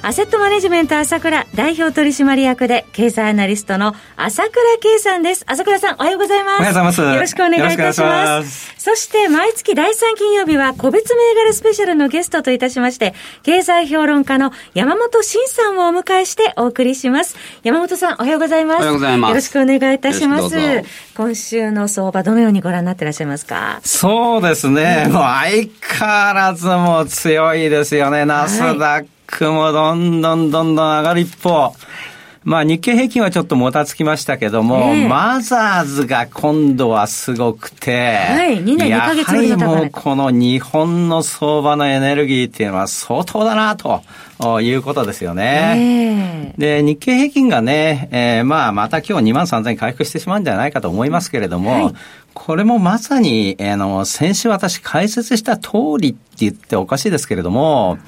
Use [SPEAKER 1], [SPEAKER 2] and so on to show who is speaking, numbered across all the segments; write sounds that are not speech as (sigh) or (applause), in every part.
[SPEAKER 1] アセットマネジメント朝倉代表取締役で経済アナリストの朝倉慶さんです。朝倉さんおはようございます。おは
[SPEAKER 2] ようございます。
[SPEAKER 1] よろしくお願いいたします。そして毎月第3金曜日は個別銘柄スペシャルのゲストといたしまして経済評論家の山本慎さんをお迎えしてお送りします。山本さんおはようございます。お
[SPEAKER 2] はようございます。
[SPEAKER 1] よろしくお願いいたします。今週の相場どのようにご覧になっていらっしゃいますか？
[SPEAKER 2] そうですね、もう相変わらずも強いですよね。ナスダックもどんどんどんどん上がる一方。まあ日経平均はちょっともたつきましたけども、えー、マザーズが今度はすごくて、
[SPEAKER 1] はい、2年2ヶ月ぶり
[SPEAKER 2] のもうこの日本の相場のエネルギーっていうのは相当だなと。いうことですよね。えー、で、日経平均がね、えー、まあ、また今日2万3000円回復してしまうんじゃないかと思いますけれども、はい、これもまさに、あの、先週私解説した通りって言っておかしいですけれども、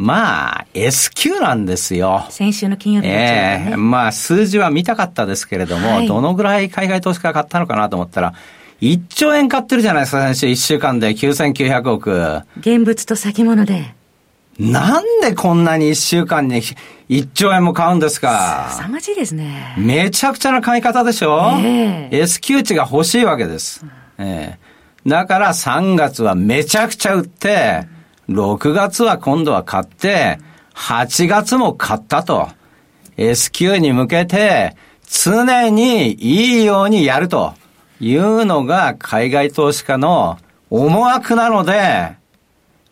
[SPEAKER 2] まあ、S q なんですよ。
[SPEAKER 1] 先週の金曜日の、
[SPEAKER 2] ね、ええー、まあ、数字は見たかったですけれども、はい、どのぐらい海外投資家が買ったのかなと思ったら、1兆円買ってるじゃないですか、先週1週間で9900億。
[SPEAKER 1] 現物と先物で。
[SPEAKER 2] なんでこんなに1週間に1兆円も買うんですか？
[SPEAKER 1] 凄まじいですね。
[SPEAKER 2] めちゃくちゃな買い方でしょ、えー、?S q 値が欲しいわけです。えー、だから3月はめちゃくちゃ売って、6月は今度は買って、8月も買ったと。S q に向けて、常にいいようにやるというのが海外投資家の思惑なので、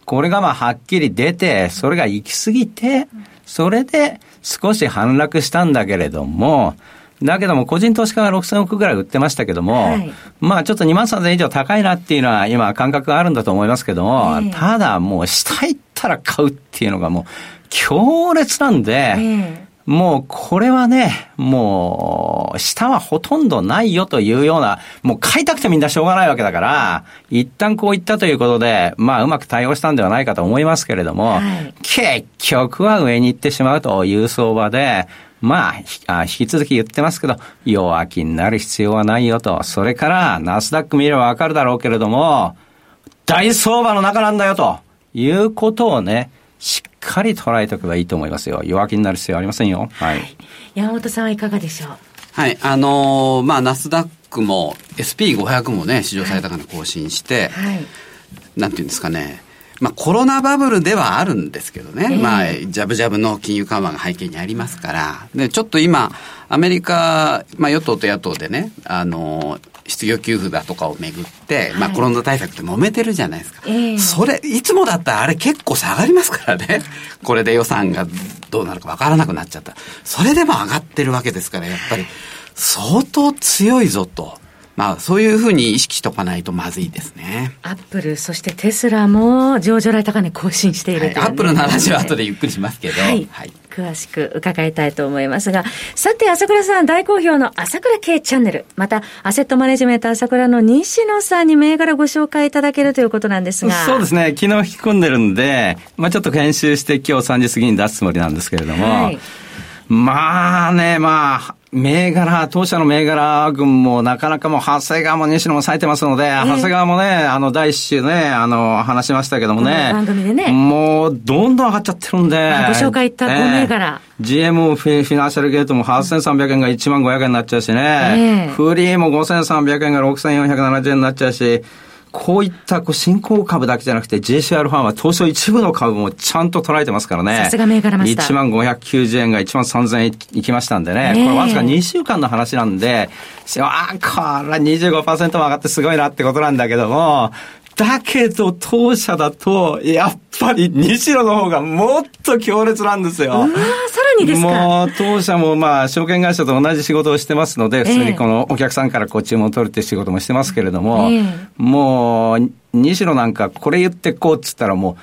[SPEAKER 2] これがまあはっきり出て、それが行き過ぎて、それで少し反落したんだけれども、だけども、個人投資家が6000億ぐらい売ってましたけども、はい、まあちょっと2万3000以上高いなっていうのは今感覚があるんだと思いますけども、えー、ただもう下行ったら買うっていうのがもう強烈なんで、えーもうこれはね、もう下はほとんどないよというような、もう買いたくてみんなしょうがないわけだから、一旦こういったということで、まあうまく対応したんではないかと思いますけれども、はい、結局は上に行ってしまうという相場で、まあ、引き続き言ってますけど、弱気になる必要はないよと。それから、ナスダック見ればわかるだろうけれども、大相場の中なんだよということをね、しっかり捉えておけばいいと思いますよ。弱気になる必要ありませんよ。はい。
[SPEAKER 1] 山本さんはいかがでしょう？
[SPEAKER 3] はい、あのー、まあ、ナスダックも SP500 もね、史上最高値更新して、はい、なんていうんですかね、まあ、コロナバブルではあるんですけどね、えー、まあ、ジャブジャブの金融緩和が背景にありますから、で、ちょっと今、アメリカ、まあ、与党と野党でね、あの、失業給付だとかをめぐって、まあ、コロナ対策って揉めてるじゃないですか。それ、いつもだったらあれ結構下がりますからね。これで予算がどうなるかわからなくなっちゃった。それでも上がってるわけですから、やっぱり、相当強いぞと。まあ、そういうふうに意識しとかないとまずいですね。
[SPEAKER 1] アップル、そしてテスラも上場来高値更新しているという、ね、
[SPEAKER 3] はい、アップルの話は後でゆっくりしますけど、はい、
[SPEAKER 1] はい、詳しく伺いたいと思いますが、さて、朝倉さん、大好評の朝倉系チャンネル、また、アセットマネジメント朝倉の西野さんに銘柄ご紹介いただけるということなんですが。
[SPEAKER 2] そうですね、昨日引き込んでるんで、まあちょっと研修して今日3時過ぎに出すつもりなんですけれども、はい。まあね、まあ、銘柄、当社の銘柄群もなかなかもう長谷川も西野も冴えてますので、えー、長谷川もね、あの、第一週ね、あの、話しましたけどもね。
[SPEAKER 1] 番組でね。
[SPEAKER 2] もう、どんどん上がっちゃってるんで。
[SPEAKER 1] ご紹介いった5銘柄。
[SPEAKER 2] えー、GMO フィフィナンシャルゲートも8300円が1万500円になっちゃうしね。えー、フリーも5300円が6470円になっちゃうし。こういったこう新興株だけじゃなくて JCR ファンは東証一部の株もちゃんと捉えてますからね。
[SPEAKER 1] さすが銘柄マスタ
[SPEAKER 2] ー。1万590円が1万3000円いきましたんでね。これわずか2週間の話なんで、ああ、これ25%も上がってすごいなってことなんだけども、だけど、当社だと、やっぱり西野の方がもっと強烈なんですよ。うわさ
[SPEAKER 1] らにですか？
[SPEAKER 2] もう、当社もまあ、証券会社と同じ仕事をしてますので、普通にこのお客さんからこう注文を取るって仕事もしてますけれども、えー、もう、西野なんかこれ言ってこうっつったらもう、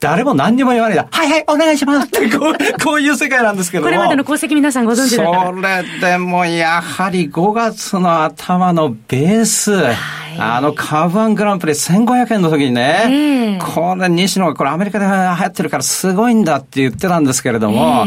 [SPEAKER 2] 誰も何にも言わないで、はいはい、お願いしますってこう、(laughs) こういう世界なんですけど
[SPEAKER 1] も。これまでの功績皆さんご存知だから。
[SPEAKER 2] それでもやはり5月の頭のベース、はいあの株ワングランプリ1500円の時にね、これ西野がこれアメリカで流行ってるからすごいんだって言ってたんですけれども、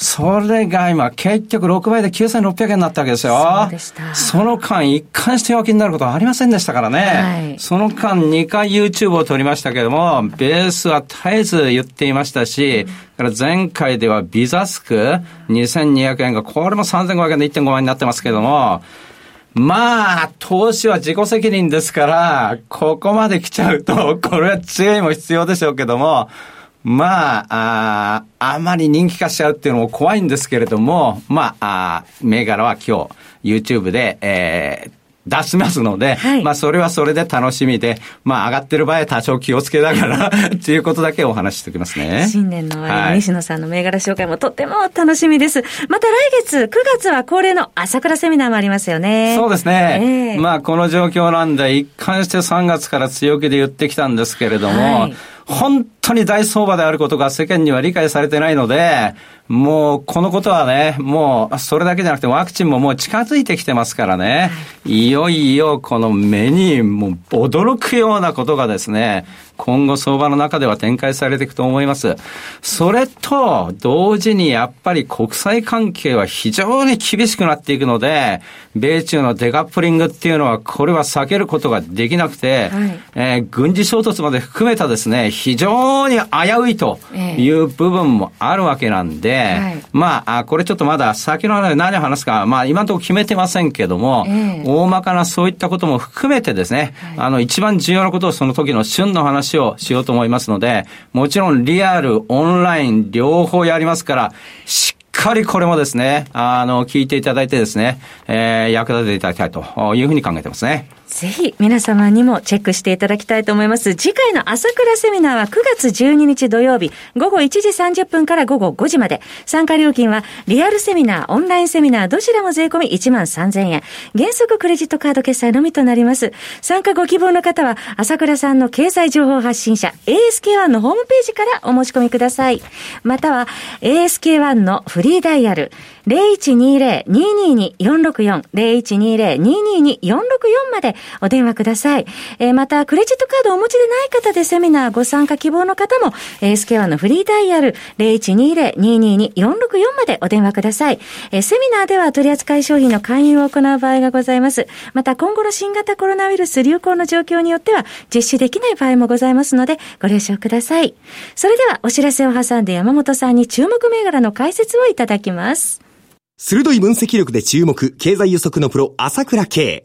[SPEAKER 2] それが今結局6倍で9600円になったわけですよ。そうでした。その間一貫して弱気になることはありませんでしたからね。はい、その間2回 YouTube を撮りましたけども、ベースは絶えず言っていましたし、うん、前回ではビザスク2200円が、これも3500円で1.5万になってますけども、まあ、投資は自己責任ですから、ここまで来ちゃうと、(laughs) これは注意も必要でしょうけども、まあ、ああまり人気化しちゃうっていうのも怖いんですけれども、まあ、あ銘柄は今日 YouTube で、えー、出しますので、はい、まあそれはそれで楽しみで、まあ上がってる場合は多少気をつけながら (laughs) っていうことだけお話ししておきますね。
[SPEAKER 1] 新年の終わり、西野さんの銘柄紹介もとっても楽しみです。また来月、9月は恒例の朝倉セミナーもありますよね。
[SPEAKER 2] そうですね。えー、まあこの状況なんで、一貫して3月から強気で言ってきたんですけれども、はい本当に大相場であることが世間には理解されてないので、もうこのことはね、もうそれだけじゃなくてワクチンももう近づいてきてますからね、いよいよこの目にもう驚くようなことがですね、今後相場の中では展開されていくと思います。それと同時にやっぱり国際関係は非常に厳しくなっていくので、米中のデカップリングっていうのはこれは避けることができなくて、はい、えー、軍事衝突まで含めたですね、非常に危ういという部分もあるわけなんで、はい、まあ、これちょっとまだ先の話で何を話すか、まあ今のところ決めてませんけども、えー、大まかなそういったことも含めてですね、はい、あの一番重要なことをその時の旬の話をしようと思いますので、もちろんリアル、オンライン両方やりますから、しっかりこれもですね、あの、聞いていただいてですね、えー、役立てていただきたいというふうに考えてますね。
[SPEAKER 1] ぜひ皆様にもチェックしていただきたいと思います。次回の朝倉セミナーは9月12日土曜日午後1時30分から午後5時まで。参加料金はリアルセミナー、オンラインセミナーどちらも税込み1万3000円。原則クレジットカード決済のみとなります。参加ご希望の方は朝倉さんの経済情報発信者 ASK1 のホームページからお申し込みください。または ASK1 のフリーダイヤル0120-222-464 0120-222-464までお電話ください。えー、また、クレジットカードをお持ちでない方でセミナーご参加希望の方も、えー、スケアのフリーダイヤル0120-222-464までお電話ください。えー、セミナーでは取扱い商品の勧誘を行う場合がございます。また、今後の新型コロナウイルス流行の状況によっては実施できない場合もございますので、ご了承ください。それでは、お知らせを挟んで山本さんに注目銘柄の解説をいただきます。
[SPEAKER 4] 鋭い分析力で注目、経済予測のプロ、朝倉慶。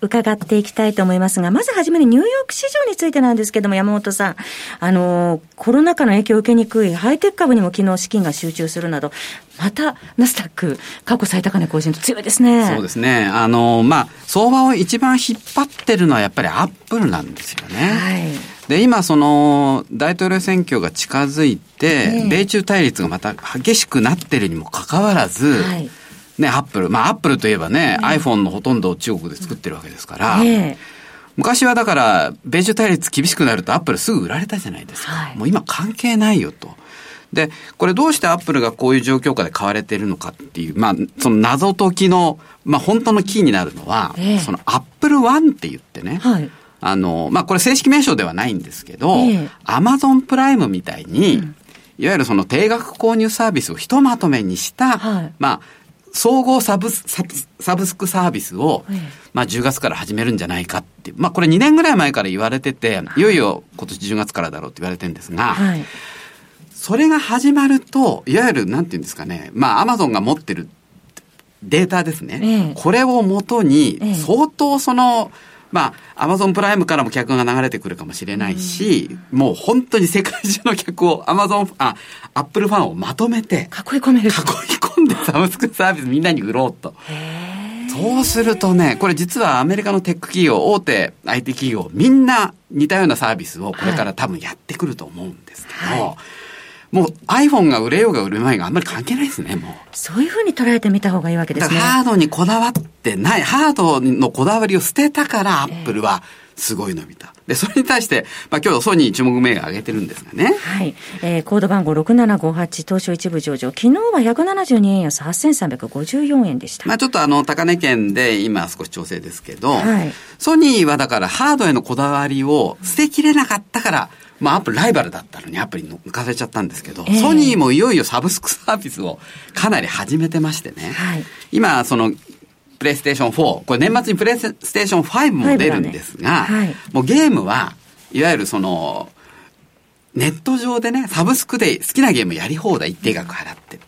[SPEAKER 1] 伺っていきたいと思いますが、まずはじめにニューヨーク市場についてなんですけれども、山本さん、あの、コロナ禍の影響を受けにくいハイテク株にも昨日資金が集中するなど、またナスダック、過去最高値更新と強いですね。
[SPEAKER 3] そうですね。あの、まあ、相場を一番引っ張ってるのはやっぱりアップルなんですよね。はい。で、今、その、大統領選挙が近づいて、米中対立がまた激しくなってるにもかかわらず、はいね、アップル。まあ、アップルといえばね、うん、iPhone のほとんどを中国で作ってるわけですから、昔はだから、米中対立厳しくなるとアップルすぐ売られたじゃないですか。はい、もう今関係ないよと。で、これどうしてアップルがこういう状況下で買われてるのかっていう、まあ、その謎解きの、まあ、本当のキーになるのは、えー、その Apple One って言ってね、はい、あの、まあ、これ正式名称ではないんですけど、アマゾンプライムみたいに、うん、いわゆるその定額購入サービスをひとまとめにした、はい、まあ、総合サブサブサブスクサービスを、まあ、10月から始めるんじゃないかってまあ、これ2年ぐらい前から言われてて、い。よいよ今年10月からだろうって言われてるんですが、はい、それが始まると、いわゆる、なんていうんですかね、まあ、アマゾンが持ってるデータですね。ええ、これをもとに、相当その、まあ、アマゾンプライムからも客が流れてくるかもしれないし、うん、もう本当に世界中の客を、アマゾン、あ、アップルファンをまとめて、
[SPEAKER 1] 囲い込める。囲い
[SPEAKER 3] 込んでサブスクサービスみんなに売ろうと。そうするとね、これ実はアメリカのテック企業、大手 IT 企業、みんな似たようなサービスをこれから多分やってくると思うんですけど、はいもう iPhone が売れようが売れまいがあんまり関係ないですね、もう。
[SPEAKER 1] そういうふうに捉えてみた方がいいわけですね。
[SPEAKER 3] ハードにこだわってない、ハードのこだわりを捨てたから、アップルはすごい伸びた。で、それに対して、まあ今日ソニー注目銘柄上げてるんですがね。
[SPEAKER 1] はい。えー、コード番号6758東証一部上場。昨日は172円安8354円でした。
[SPEAKER 3] まあちょっとあの、高値圏で今少し調整ですけど、はい、ソニーはだからハードへのこだわりを捨てきれなかったから、まあ、アップルライバルだったのにアプリ抜かせちゃったんですけど、えー、ソニーもいよいよサブスクサービスをかなり始めてましてね、はい、今、その、プレイステーション4、これ年末にプレイステーション5も出るんですが、ねはい、もうゲームは、いわゆるその、ネット上でね、サブスクで好きなゲームやり放題一定額払って。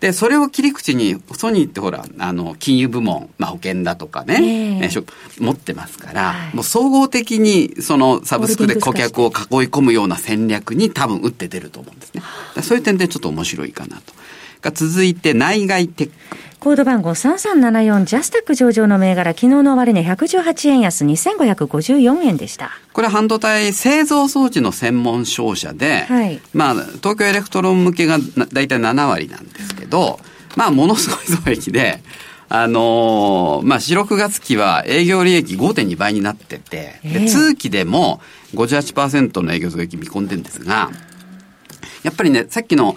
[SPEAKER 3] で、それを切り口に、ソニーってほら、あの、金融部門、まあ保険だとかね、えー、持ってますから、はい、もう総合的に、そのサブスクで顧客を囲い込むような戦略に多分打って出ると思うんですね。そういう点でちょっと面白いかなと。が続いて、内外テック。
[SPEAKER 1] コード番号3374ジャスタック上場の銘柄、昨日の終値118円安2554円でした。
[SPEAKER 3] これ半導体製造装置の専門商社で、はい、まあ、東京エレクトロン向けがだいたい7割なんですけど、まあ、ものすごい増益で、あのー、まあ、4、6月期は営業利益5.2倍になってて、で通期でも58%の営業増益見込んでるんですが、やっぱりね、さっきの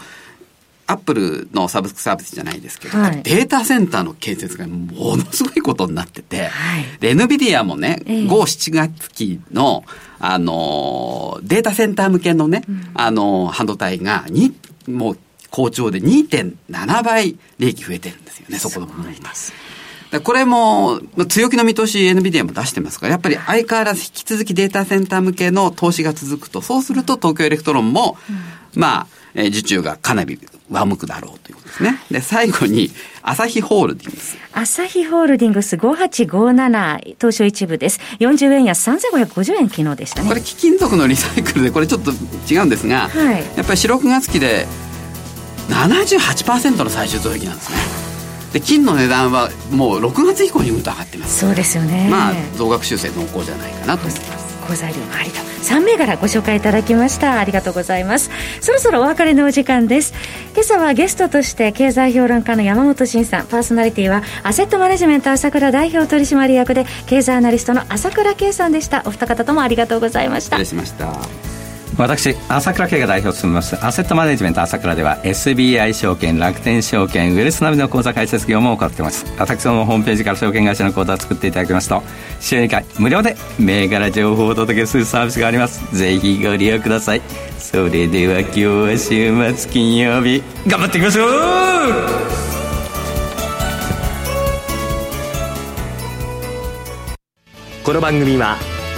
[SPEAKER 3] アップルのサブスクサービスじゃないですけど、はい、データセンターの建設がものすごいことになってて、はい、で、NVIDIA もね、えー、5、7月期の、あのー、データセンター向けのね、うん、あのー、半導体が、に、もう、好調で2.7倍利益増えてるんですよね、そこの部分は。これも、強気の見通し NVIDIA も出してますから、やっぱり相変わらず引き続きデータセンター向けの投資が続くと、そうすると東京エレクトロンも、うん、まあ、えー、受注がかなり上向くだろうということですね。で、最後に、朝日ホールディングス。
[SPEAKER 1] 朝日ホールディングス5857東証一部です。40円安3550円昨日でしたね。
[SPEAKER 3] これ貴金属のリサイクルで、これちょっと違うんですが、はい、やっぱり4、6月期で78%の最終増益なんですね。で金の値段はもう6月以降にうんと上がってます
[SPEAKER 1] そうですよね
[SPEAKER 3] まあ増額修正濃厚じゃないかなと思います
[SPEAKER 1] 好材料もありと3銘柄ご紹介いただきました。ありがとうございます。そろそろお別れのお時間です。今朝はゲストとして経済評論家の山本慎さん。パーソナリティはアセットマネジメント朝倉代表取締役で経済アナリストの朝倉圭さんでした。お二方ともありがとうございました。
[SPEAKER 3] 失礼しました。
[SPEAKER 2] 私朝倉慶が代表を務めますアセットマネジメント朝倉では SBI 証券楽天証券ウェルスナビの口座開設業務を行っています。私のホームページから証券会社の口座を作っていただきますと週2回無料で銘柄情報をお届けするサービスがあります。ぜひご利用ください。それでは今日は週末金曜日頑張っていきましょう
[SPEAKER 4] この番組は